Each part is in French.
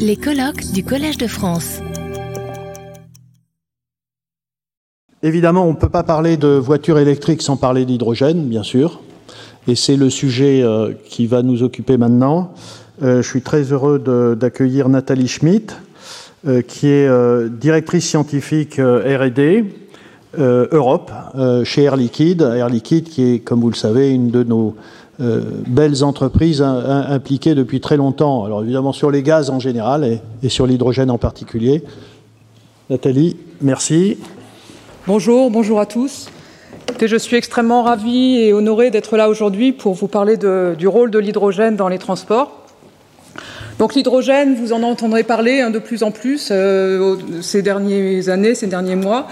Les colloques du Collège de France. Évidemment, on ne peut pas parler de voitures électriques sans parler d'hydrogène, bien sûr. Et c'est le sujet euh, qui va nous occuper maintenant. Euh, je suis très heureux d'accueillir Nathalie Schmitt, euh, qui est directrice scientifique RD Europe chez Air Liquide. Air Liquide, qui est, comme vous le savez, une de nos belles entreprises impliquées depuis très longtemps. Alors évidemment sur les gaz en général et, et sur l'hydrogène en particulier. Nathalie, merci. Bonjour, bonjour à tous. Je suis extrêmement ravie et honorée d'être là aujourd'hui pour vous parler du rôle de l'hydrogène dans les transports. Donc l'hydrogène, vous en entendrez parler hein, de plus en plus euh, ces dernières années, ces derniers mois.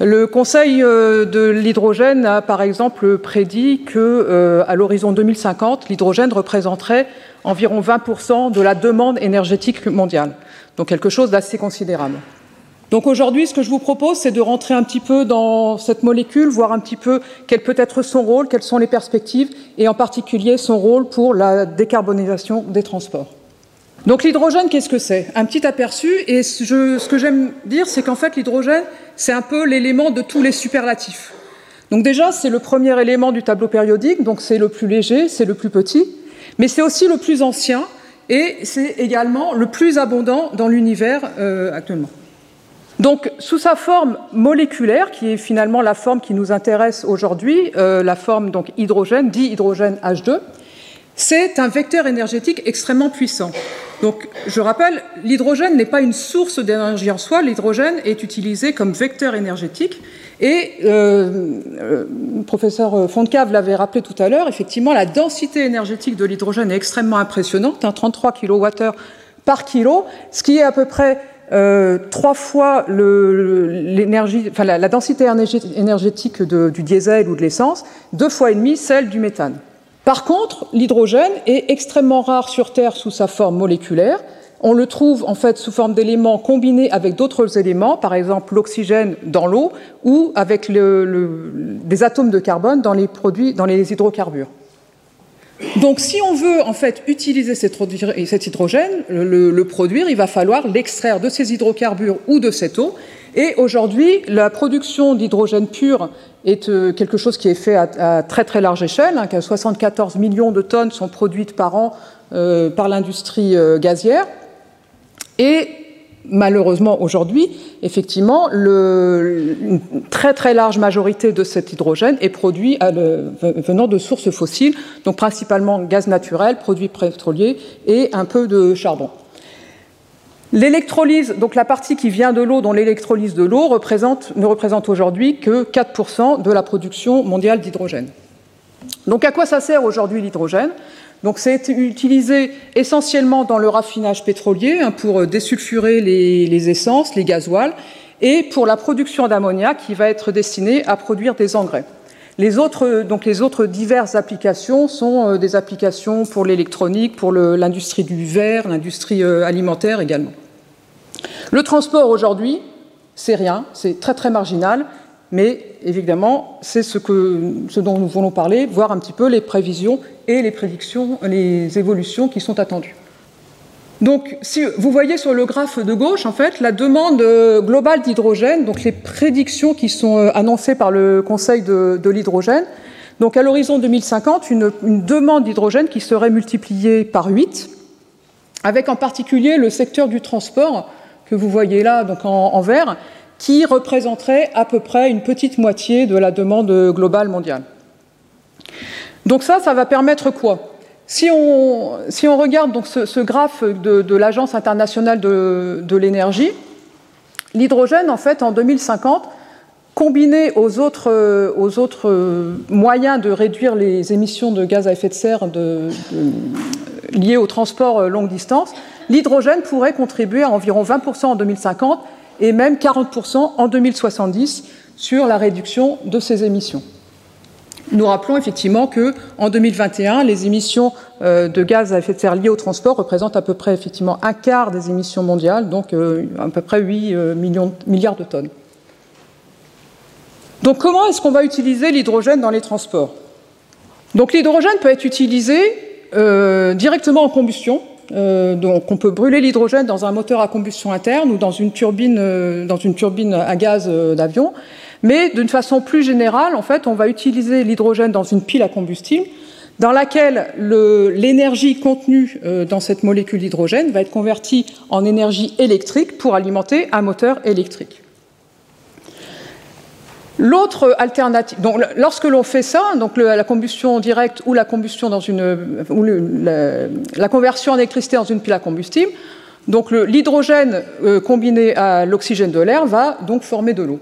Le Conseil euh, de l'hydrogène a par exemple prédit que euh, à l'horizon 2050, l'hydrogène représenterait environ 20% de la demande énergétique mondiale. Donc quelque chose d'assez considérable. Donc aujourd'hui, ce que je vous propose, c'est de rentrer un petit peu dans cette molécule, voir un petit peu quel peut être son rôle, quelles sont les perspectives, et en particulier son rôle pour la décarbonisation des transports. Donc l'hydrogène, qu'est-ce que c'est? Un petit aperçu, et ce que j'aime dire, c'est qu'en fait l'hydrogène, c'est un peu l'élément de tous les superlatifs. Donc déjà, c'est le premier élément du tableau périodique, donc c'est le plus léger, c'est le plus petit, mais c'est aussi le plus ancien, et c'est également le plus abondant dans l'univers euh, actuellement. Donc, sous sa forme moléculaire, qui est finalement la forme qui nous intéresse aujourd'hui, euh, la forme donc hydrogène, dit hydrogène H2, c'est un vecteur énergétique extrêmement puissant. Donc, je rappelle, l'hydrogène n'est pas une source d'énergie en soi, l'hydrogène est utilisé comme vecteur énergétique. Et euh, euh, le professeur Fontcave l'avait rappelé tout à l'heure, effectivement, la densité énergétique de l'hydrogène est extrêmement impressionnante, 33 kWh par kilo, ce qui est à peu près euh, trois fois la, densité énergétique du diesel ou de l'essence, deux fois et demi celle du méthane. Par contre, l'hydrogène est extrêmement rare sur Terre sous sa forme moléculaire. On le trouve en fait sous forme d'éléments combinés avec d'autres éléments, par exemple l'oxygène dans l'eau ou avec des atomes de carbone dans les hydrocarbures. Donc, si on veut en fait utiliser cet hydrogène, le, produire, il va falloir l'extraire de ces hydrocarbures ou de cette eau. Et aujourd'hui, la production d'hydrogène pur est euh, quelque chose qui est fait à, très très large échelle. 74 hein, millions de tonnes sont produites par an euh, par l'industrie euh, gazière. Et malheureusement aujourd'hui, effectivement, une très très large majorité de cet hydrogène est produit venant de sources fossiles, donc principalement gaz naturel, produits pétroliers et un peu de charbon. L'électrolyse, donc la partie qui vient de l'eau, dont l'électrolyse de l'eau ne représente aujourd'hui que 4% de la production mondiale d'hydrogène. Donc à quoi ça sert aujourd'hui l'hydrogène? Donc c'est utilisé essentiellement dans le raffinage pétrolier hein, pour désulfurer les, essences, les gasoils, et pour la production d'ammoniac qui va être destiné à produire des engrais. Les autres, donc les autres diverses applications sont euh, des applications pour l'électronique, pour l'industrie du verre, l'industrie euh, alimentaire également. Le transport aujourd'hui, c'est rien, c'est très très marginal, mais évidemment, c'est ce, dont nous voulons parler, voir un petit peu les prévisions et les prédictions, les évolutions qui sont attendues. Donc, si vous voyez sur le graphe de gauche, en fait, la demande euh, globale d'hydrogène, donc les prédictions qui sont euh, annoncées par le Conseil de, l'hydrogène. Donc, à l'horizon 2050, une, demande d'hydrogène qui serait multipliée par 8, avec en particulier le secteur du transport que vous voyez là, donc en vert, qui représenterait à peu près une petite moitié de la demande globale mondiale. Donc ça, ça va permettre quoi? Si on, si on, regarde donc ce, graphe de, l'Agence internationale de, de l'énergie, l'hydrogène, en fait, en 2050, combiné aux autres, aux autres, moyens de réduire les émissions de gaz à effet de serre liées au transport longue distance, l'hydrogène pourrait contribuer à environ 20% en 2050 et même 40% en 2070 sur la réduction de ces émissions. Nous rappelons effectivement que en 2021, les émissions euh, de gaz à effet de serre liées au transport représentent à peu près effectivement un quart des émissions mondiales, donc euh, à peu près 8 euh, milliards de tonnes. Donc comment est-ce qu'on va utiliser l'hydrogène dans les transports? Donc l'hydrogène peut être utilisé directement en combustion, donc on peut brûler l'hydrogène dans un moteur à combustion interne ou dans une turbine, dans une turbine à gaz d'avion. Mais d'une façon plus générale, en fait, on va utiliser l'hydrogène dans une pile à combustible dans laquelle l'énergie contenue euh, dans cette molécule d'hydrogène va être convertie en énergie électrique pour alimenter un moteur électrique. L'autre alternative, lorsque l'on fait ça, donc la combustion directe ou la combustion dans une, ou la, conversion en électricité dans une pile à combustible, donc l'hydrogène euh, combiné à l'oxygène de l'air va donc former de l'eau.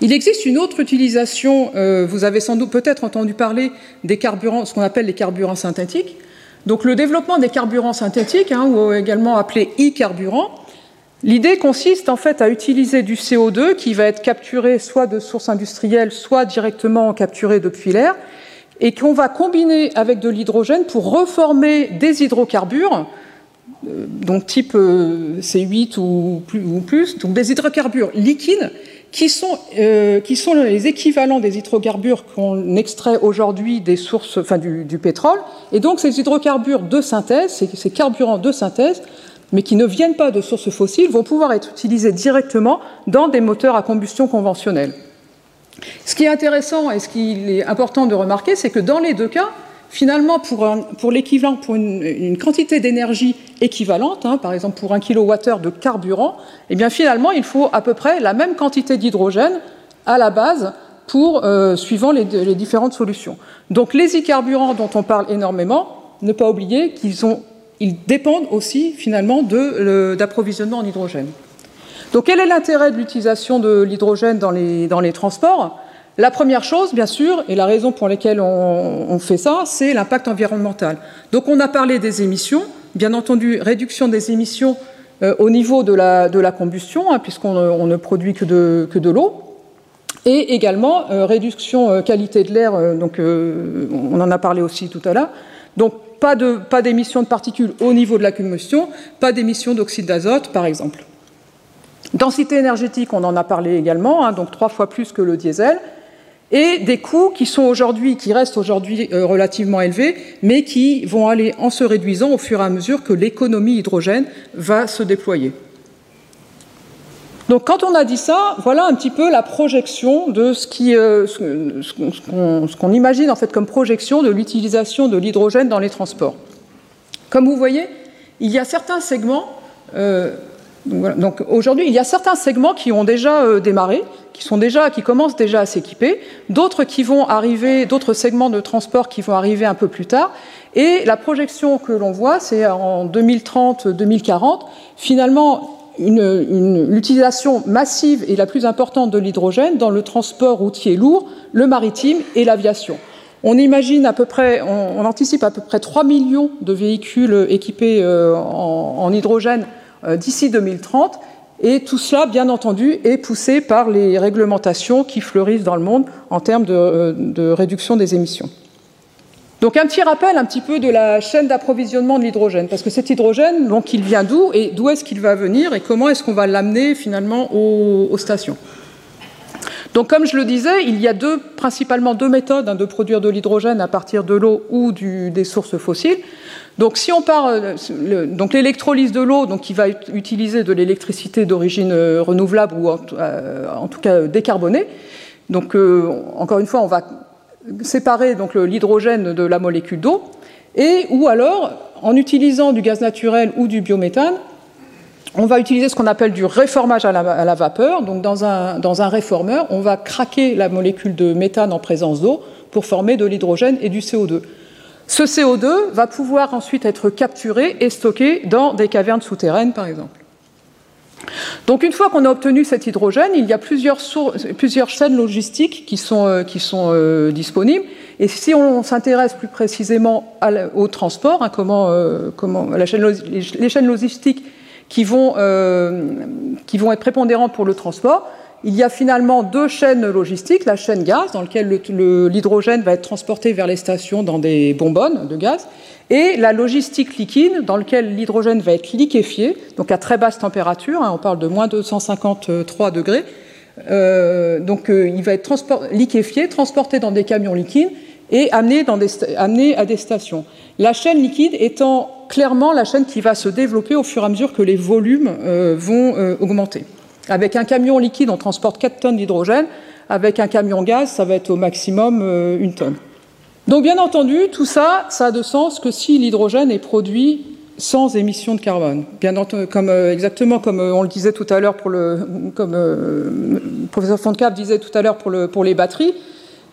Il existe une autre utilisation, euh, vous avez sans doute peut-être entendu parler des carburants, ce qu'on appelle les carburants synthétiques. Donc le développement des carburants synthétiques, hein, ou également appelés e-carburants, l'idée consiste en fait à utiliser du CO2 qui va être capturé soit de sources industrielles, soit directement capturé depuis l'air, et qu'on va combiner avec de l'hydrogène pour reformer des hydrocarbures, euh, donc type euh, C8 ou plus, donc des hydrocarbures liquides qui sont, euh, qui sont les équivalents des hydrocarbures qu'on extrait aujourd'hui des sources, enfin du, pétrole. Et donc ces hydrocarbures de synthèse, ces, carburants de synthèse, mais qui ne viennent pas de sources fossiles, vont pouvoir être utilisés directement dans des moteurs à combustion conventionnels. Ce qui est intéressant et ce qu'il est important de remarquer, c'est que dans les deux cas, finalement, pour, l'équivalent, pour une, quantité d'énergie équivalente, hein, par exemple pour un kilowattheure de carburant, eh bien finalement, il faut à peu près la même quantité d'hydrogène à la base euh, suivant les, différentes solutions. Donc les e-carburants dont on parle énormément, ne pas oublier qu'ils ils dépendent aussi finalement d'approvisionnement en hydrogène. Donc quel est l'intérêt de l'utilisation de l'hydrogène dans les, transports? La première chose, bien sûr, et la raison pour laquelle on, fait ça, c'est l'impact environnemental. Donc on a parlé des émissions, bien entendu, réduction des émissions euh, au niveau de la, combustion, hein, puisqu'on ne produit que de, l'eau, et également euh, réduction euh, qualité de l'air, donc on en a parlé aussi tout à l'heure. Donc pas d'émissions de, particules au niveau de la combustion, pas d'émissions d'oxyde d'azote, par exemple. Densité énergétique, on en a parlé également, hein, donc trois fois plus que le diesel et des coûts qui sont aujourd'hui, qui restent aujourd'hui euh, relativement élevés, mais qui vont aller en se réduisant au fur et à mesure que l'économie hydrogène va se déployer. Donc quand on a dit ça, voilà un petit peu la projection de ce euh, ce qu'on imagine en fait comme projection de l'utilisation de l'hydrogène dans les transports. Comme vous voyez, il y a certains segments euh, donc, aujourd'hui, il y a certains segments qui ont déjà euh, démarré, qui sont déjà, qui commencent déjà à s'équiper, d'autres qui vont arriver, d'autres segments de transport qui vont arriver un peu plus tard. Et la projection que l'on voit, c'est en 2030-2040, finalement l'utilisation massive et la plus importante de l'hydrogène dans le transport routier lourd, le maritime et l'aviation. On imagine à peu près, on, anticipe à peu près 3 millions de véhicules équipés euh, en hydrogène euh, d'ici 2030. Et tout cela, bien entendu, est poussé par les réglementations qui fleurissent dans le monde en termes de, euh, réduction des émissions. Donc un petit rappel un petit peu de la chaîne d'approvisionnement de l'hydrogène, parce que cet hydrogène, donc il vient d'où et d'où est-ce qu'il va venir et comment est-ce qu'on va l'amener finalement aux, stations. Donc comme je le disais, il y a deux, principalement deux méthodes hein, de produire de l'hydrogène à partir de l'eau ou des sources fossiles. Donc si on part, euh, donc l'électrolyse de l'eau, donc qui va utiliser de l'électricité d'origine euh, renouvelable ou en, euh, tout cas décarbonée. Donc encore une fois, on va séparer donc l'hydrogène de la molécule d'eau, et ou alors en utilisant du gaz naturel ou du biométhane, on va utiliser ce qu'on appelle du réformage à la, vapeur. Donc dans un, dans un réformeur, on va craquer la molécule de méthane en présence d'eau pour former de l'hydrogène et du CO2. Ce CO2 va pouvoir ensuite être capturé et stocké dans des cavernes souterraines, par exemple. Donc une fois qu'on a obtenu cet hydrogène, il y a plusieurs, chaînes logistiques qui sont, euh, euh, disponibles. Et si on s'intéresse plus précisément au transport, hein, comment, euh, la chaîne, les chaînes logistiques qui vont, qui vont être prépondérantes pour le transport, il y a finalement deux chaînes logistiques, la chaîne gaz, dans laquelle l'hydrogène va être transporté vers les stations dans des bonbonnes de gaz, et la logistique liquide, dans laquelle l'hydrogène va être liquéfié, donc à très basse température, hein, on parle de moins 253 degrés. Euh, donc euh, il va être liquéfié, transporté dans des camions liquides, et amenés à des stations. La chaîne liquide étant clairement la chaîne qui va se développer au fur et à mesure que les volumes euh, vont augmenter. Avec un camion liquide, on transporte 4 tonnes d'hydrogène. Avec un camion gaz, ça va être au maximum une tonne. Donc bien entendu, tout ça, ça a de sens que si l'hydrogène est produit sans émission de carbone. Bien entendu, comme, exactement comme on le disait tout à l'heure pour le, comme le professeur Fontcap disait tout à l'heure pour, le, pour les batteries,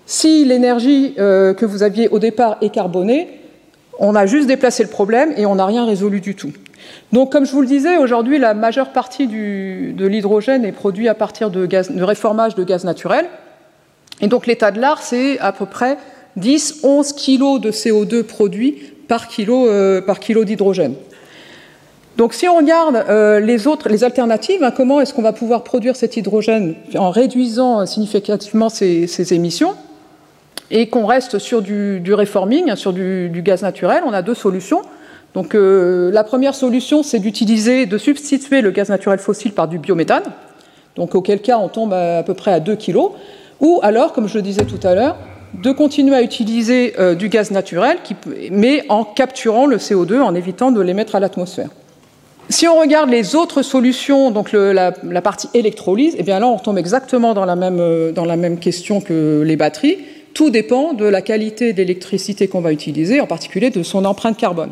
si l'énergie euh, que vous aviez au départ est carbonée, on a juste déplacé le problème et on n'a rien résolu du tout. Donc, comme je vous le disais, aujourd'hui, la majeure partie de l'hydrogène est produite à partir de, gaz, de, réformage de gaz naturel. Et donc, l'état de l'art, c'est à peu près 10-11 kg de CO2 produits par kilo, euh, kilo d'hydrogène. Donc, si on regarde euh, les autres, les alternatives, hein, comment est-ce qu'on va pouvoir produire cet hydrogène en réduisant significativement ces émissions et qu'on reste sur du, reforming, sur du, gaz naturel, on a deux solutions. Donc euh, la première solution, c'est d'utiliser, de substituer le gaz naturel fossile par du biométhane, donc auquel cas on tombe à, peu près à 2 kg, ou alors, comme je le disais tout à l'heure, de continuer à utiliser euh, du gaz naturel, mais en capturant le CO2, en évitant de l'émettre à l'atmosphère. Si on regarde les autres solutions, donc la, partie électrolyse, eh bien là on tombe exactement dans la, même, euh, dans la même question que les batteries. Tout dépend de la qualité d'électricité qu'on va utiliser, en particulier de son empreinte carbone.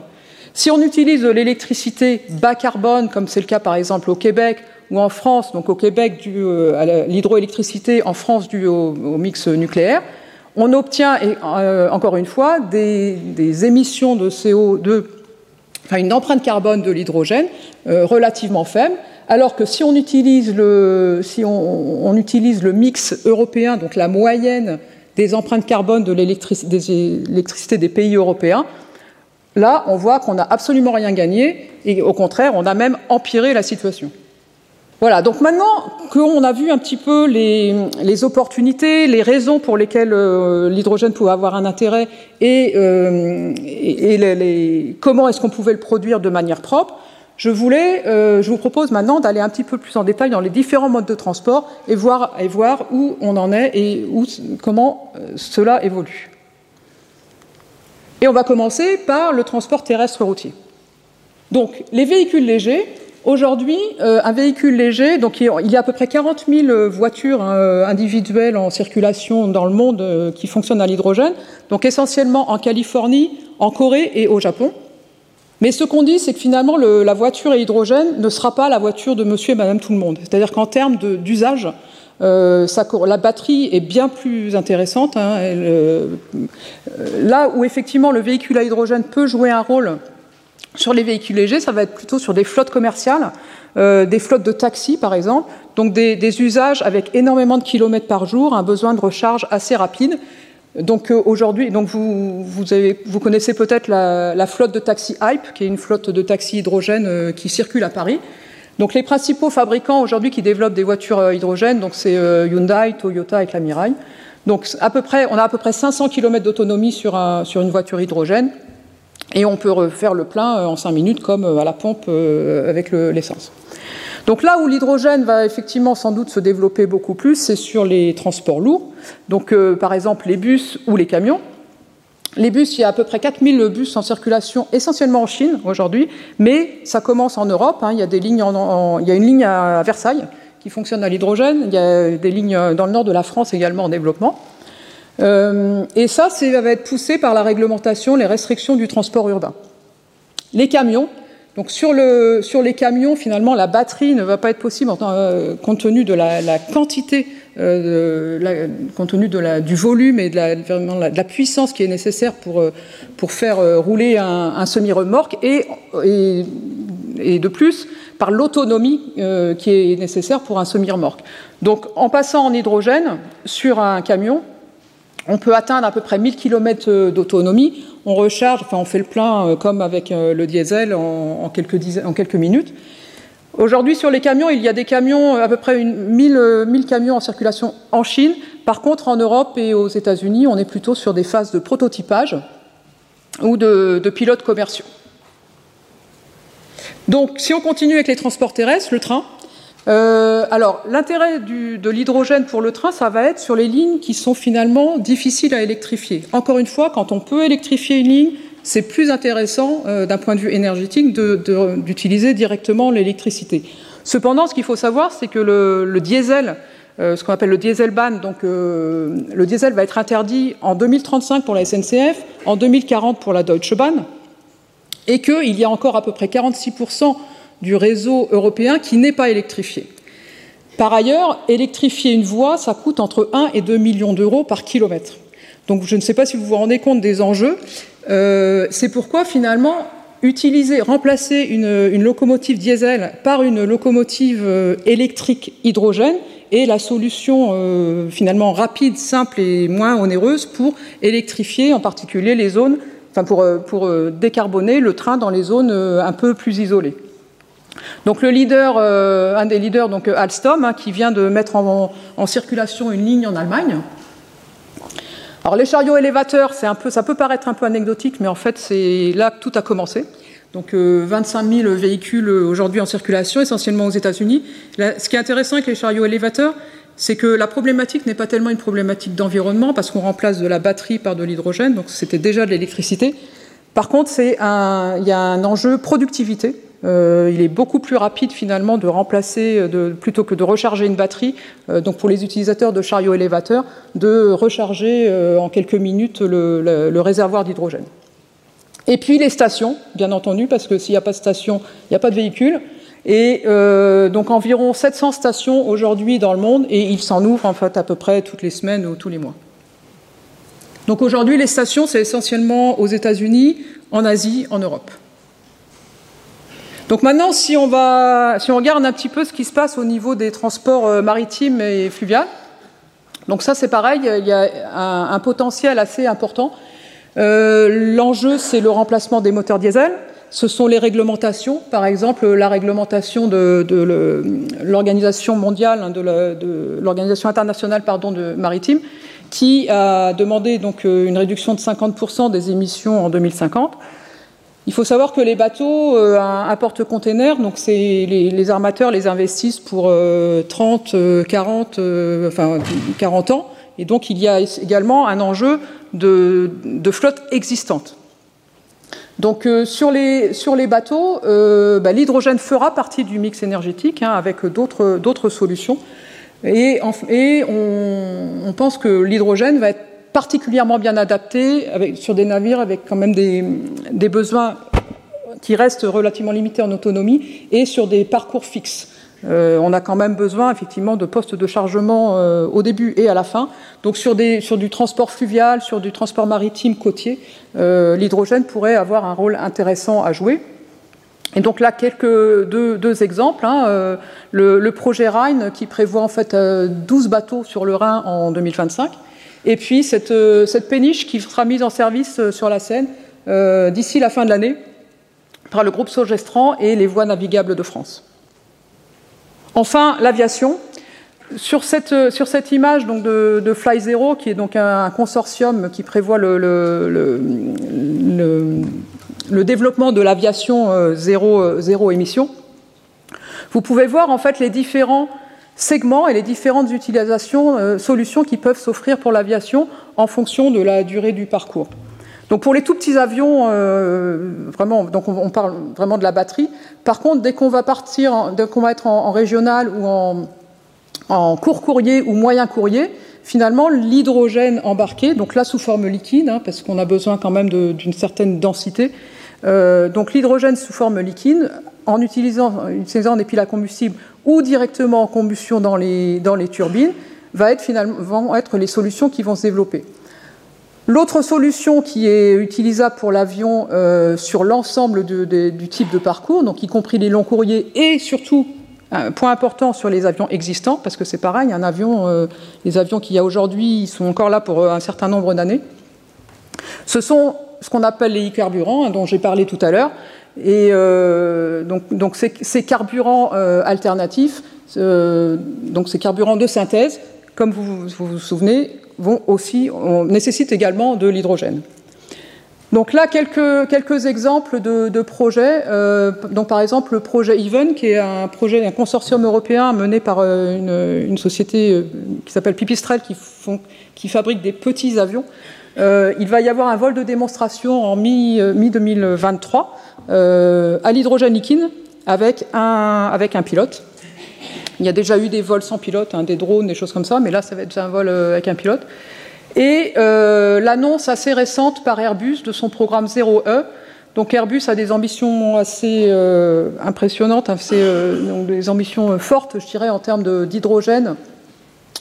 Si on utilise de l'électricité bas carbone, comme c'est le cas par exemple au Québec ou en France, donc au Québec euh, à l'hydroélectricité, en France dû au, mix nucléaire, on obtient, euh, encore une fois, des, émissions de CO2, enfin une empreinte carbone de l'hydrogène euh, relativement faible, alors que si on utilise le, si on utilise le mix européen, donc la moyenne des empreintes carbone de l'électricité des pays européens, là, on voit qu'on n'a absolument rien gagné et au contraire, on a même empiré la situation. Voilà, donc maintenant qu'on a vu un petit peu les, opportunités, les raisons pour lesquelles euh, l'hydrogène pouvait avoir un intérêt et, euh, comment est-ce qu'on pouvait le produire de manière propre, euh, je vous propose maintenant d'aller un petit peu plus en détail dans les différents modes de transport et voir, où on en est et comment cela évolue. Et on va commencer par le transport terrestre routier. Donc, les véhicules légers. Aujourd'hui, euh, un véhicule léger, donc il y a à peu près 40 000 voitures individuelles en circulation dans le monde qui fonctionnent à l'hydrogène, donc essentiellement en Californie, en Corée et au Japon. Mais ce qu'on dit, c'est que finalement, la voiture à hydrogène ne sera pas la voiture de monsieur et madame tout le monde. C'est-à-dire qu'en termes d'usage, euh, la batterie est bien plus intéressante. Hein. Euh, là où effectivement le véhicule à hydrogène peut jouer un rôle sur les véhicules légers, ça va être plutôt sur des flottes commerciales, euh, des flottes de taxis par exemple, donc des, usages avec énormément de kilomètres par jour, un besoin de recharge assez rapide. Donc euh, aujourd'hui, donc vous, vous, connaissez peut-être la, flotte de taxis Hype, qui est une flotte de taxis hydrogène euh, qui circule à Paris. Donc les principaux fabricants aujourd'hui qui développent des voitures euh, hydrogène, donc c'est Hyundai, Toyota et Mirai. Donc à peu près, on a à peu près 500 km d'autonomie sur, sur, une voiture hydrogène, et on peut refaire le plein en 5 minutes comme à la pompe avec l'essence. Donc là où l'hydrogène va effectivement sans doute se développer beaucoup plus, c'est sur les transports lourds, donc euh, par exemple les bus ou les camions. Les bus, il y a à peu près 4000 bus en circulation, essentiellement en Chine aujourd'hui, mais ça commence en Europe. Hein. il, y a des lignes il y a une ligne à Versailles qui fonctionne à l'hydrogène, il y a des lignes dans le nord de la France également en développement. Euh, et ça, ça va être poussé par la réglementation, les restrictions du transport urbain. Les camions, donc sur, le, sur, les camions, finalement, la batterie ne va pas être possible euh, compte tenu de la, quantité, euh, compte tenu de la, du volume et de la, de la, puissance qui est nécessaire pour, pour faire rouler un, semi-remorque et, et, de plus par l'autonomie qui est nécessaire pour un semi-remorque. Donc en passant en hydrogène sur un camion, on peut atteindre à peu près 1000 km d'autonomie. On recharge, enfin on fait le plein euh, comme avec euh, le diesel en, quelques, minutes. Aujourd'hui, sur les camions, il y a des camions, à peu près 1000, 1000 camions en circulation en Chine. Par contre, en Europe et aux États-Unis, on est plutôt sur des phases de prototypage ou de pilotes commerciaux. Donc, si on continue avec les transports terrestres, le train, Euh, alors, l'intérêt de l'hydrogène pour le train, ça va être sur les lignes qui sont finalement difficiles à électrifier. Encore une fois, quand on peut électrifier une ligne, c'est plus intéressant euh, d'un point de vue énergétique d'utiliser directement l'électricité. Cependant, ce qu'il faut savoir, c'est que le, diesel, euh, ce qu'on appelle le diesel ban, donc le diesel va être interdit en 2035 pour la SNCF, en 2040 pour la Deutsche Bahn, et qu'il y a encore à peu près 46 du réseau européen qui n'est pas électrifié. Par ailleurs, électrifier une voie, ça coûte entre 1 et 2 millions d'euros par kilomètre. Donc je ne sais pas si vous vous rendez compte des enjeux. Euh, c'est pourquoi finalement utiliser, remplacer une, locomotive diesel par une locomotive euh, électrique hydrogène est la solution euh, finalement rapide, simple et moins onéreuse pour électrifier en particulier les zones, enfin pour, pour décarboner le train dans les zones un peu plus isolées. Donc le leader, euh, un des leaders, donc euh, Alstom, hein, qui vient de mettre en, circulation une ligne en Allemagne. Alors les chariots élévateurs, ça peut paraître un peu anecdotique, mais en fait c'est là que tout a commencé. Donc 25 euh, 000 véhicules aujourd'hui en circulation, essentiellement aux États-Unis. Ce qui est intéressant avec les chariots élévateurs, c'est que la problématique n'est pas tellement une problématique d'environnement, parce qu'on remplace de la batterie par de l'hydrogène, donc c'était déjà de l'électricité. Par contre, il y a un enjeu productivité euh, il est beaucoup plus rapide finalement de remplacer, euh, plutôt que de recharger une batterie, euh, donc pour les utilisateurs de chariots élévateurs, de recharger en quelques minutes le, réservoir d'hydrogène. Et puis les stations, bien entendu, parce que s'il n'y a pas de station, il n'y a pas de véhicule. Et donc environ 700 stations aujourd'hui dans le monde, et il s'en ouvre en fait à peu près toutes les semaines ou tous les mois. Donc aujourd'hui, les stations, c'est essentiellement aux États-Unis, en Asie, en Europe. Donc maintenant, si on, va, si on regarde un petit peu ce qui se passe au niveau des transports euh, maritimes et fluviaux, donc ça c'est pareil, il y a un, potentiel assez important. Euh, l'enjeu, c'est le remplacement des moteurs diesel. Ce sont les réglementations, par exemple la réglementation de, l'organisation mondiale, hein, de l'organisation internationale pardon, de maritime, qui a demandé donc euh, une réduction de 50% des émissions en 2050. Il faut savoir que les bateaux euh, un porte-container, donc les, armateurs les investissent pour 30, euh, 40, euh, enfin 40 ans, et donc il y a également un enjeu de, flotte existante. Donc sur, les, sur, les, bateaux, bah, l'hydrogène fera partie du mix énergétique hein, avec d'autres solutions. Et, on, on, pense que l'hydrogène va être particulièrement bien adapté sur des navires avec quand même des, besoins qui restent relativement limités en autonomie et sur des parcours fixes. Euh, on a quand même besoin effectivement de postes de chargement euh, au début et à la fin. Donc sur, du transport fluvial, sur du transport maritime côtier, euh, l'hydrogène pourrait avoir un rôle intéressant à jouer. Et donc là, quelques deux, exemples. Hein, le, le, projet Rhine qui prévoit en fait 12 bateaux sur le Rhin en 2025 et puis euh, cette, péniche qui sera mise en service euh, sur la Seine euh, d'ici la fin de l'année par le groupe Sogestran et les voies navigables de France. Enfin, l'aviation. Sur cette, image donc, de, Fly Zero, qui est donc un, consortium qui prévoit le, développement de l'aviation zéro, zéro, émission, vous pouvez voir en fait les différents segments et les différentes utilisations, euh, solutions qui peuvent s'offrir pour l'aviation en fonction de la durée du parcours. Donc pour les tout petits avions, euh, vraiment, donc on, parle vraiment de la batterie. Par contre, dès qu'on va partir, dès qu'on va être en, régional ou en, court courrier ou moyen courrier, finalement l'hydrogène embarqué, donc là sous forme liquide, hein, parce qu'on a besoin quand même d'une certaine densité. Euh, donc l'hydrogène sous forme liquide, en utilisant, utilisant des piles à combustible ou directement en combustion dans les, turbines, vont être les solutions qui vont se développer. L'autre solution qui est utilisable pour l'avion euh, sur l'ensemble du type de parcours, donc y compris les longs courriers et surtout, un point important sur les avions existants, parce que c'est pareil, un avion, euh, les avions qu'il y a aujourd'hui, sont encore là pour un certain nombre d'années. Ce sont ce qu'on appelle les e-carburants, hein, dont j'ai parlé tout à l'heure, et euh, donc, ces, carburants euh, alternatifs, euh, donc ces carburants de synthèse, comme vous vous, souvenez, vont aussi, nécessitent également de l'hydrogène. Donc là, quelques, quelques exemples de, projets. Donc par exemple, le projet Even, qui est un projet, un consortium européen mené par une, société qui s'appelle Pipistrel, qui, font, qui, fabrique des petits avions. il va y avoir un vol de démonstration en mi-2023 à l'hydrogène liquide avec un, avec un pilote. Il y a déjà eu des vols sans pilote, hein, des drones, des choses comme ça, mais là, ça va être un vol avec un pilote. Et euh, l'annonce assez récente par Airbus de son programme 0E. Donc Airbus a des ambitions assez euh, impressionnantes, assez, euh, des ambitions fortes, je dirais, en termes d'hydrogène.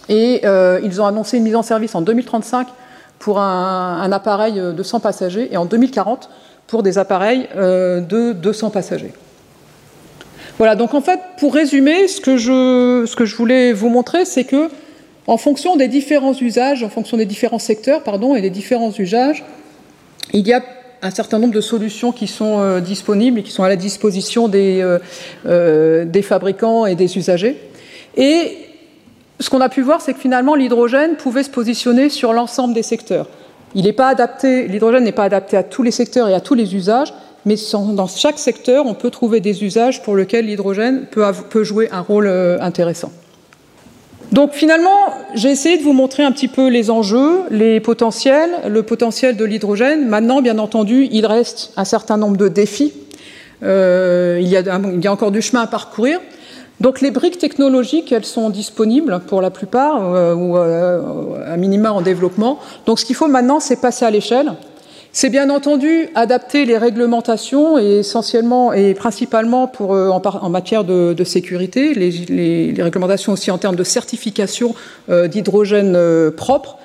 Et ils ont annoncé une mise en service en 2035 pour un, appareil de 100 passagers et en 2040 pour des appareils de 200 passagers. Voilà, donc en fait, pour résumer, ce que je, ce que je voulais vous montrer, c'est que en fonction des différents usages, en fonction des différents secteurs, pardon, et des différents usages, il y a un certain nombre de solutions qui sont euh, disponibles et qui sont à la disposition des, euh, euh, des fabricants et des usagers. Et ce qu'on a pu voir, c'est que finalement, l'hydrogène pouvait se positionner sur l'ensemble des secteurs. Il n'est pas adapté, l'hydrogène n'est pas adapté à tous les secteurs et à tous les usages, mais dans chaque secteur, on peut trouver des usages pour lesquels l'hydrogène peut, jouer un rôle intéressant. Donc finalement, j'ai essayé de vous montrer un petit peu les enjeux, les potentiels, le potentiel de l'hydrogène. Maintenant, bien entendu, il reste un certain nombre de défis. Euh, il, y a, encore du chemin à parcourir. Donc les briques technologiques, elles sont disponibles pour la plupart, euh, ou euh, à minima en développement. Donc ce qu'il faut maintenant, c'est passer à l'échelle. C'est bien entendu adapter les réglementations et essentiellement et principalement pour, euh, en, matière de, sécurité, les, réglementations aussi en termes de certification euh, d'hydrogène propre.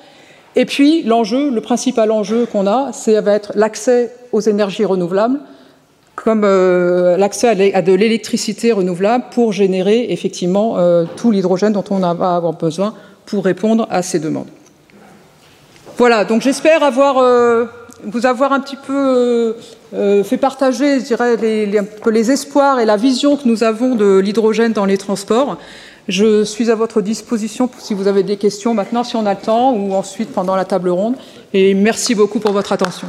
Et puis l'enjeu, le principal enjeu qu'on a, c'est va être l'accès aux énergies renouvelables, comme l'accès à, de l'électricité renouvelable pour générer effectivement tout l'hydrogène dont on va avoir besoin pour répondre à ces demandes. Voilà, donc j'espère avoir vous avoir un petit peu euh, euh, fait partager, je dirais, les, les espoirs et la vision que nous avons de l'hydrogène dans les transports. Je suis à votre disposition si vous avez des questions maintenant, si on a le temps, ou ensuite pendant la table ronde. Et merci beaucoup pour votre attention.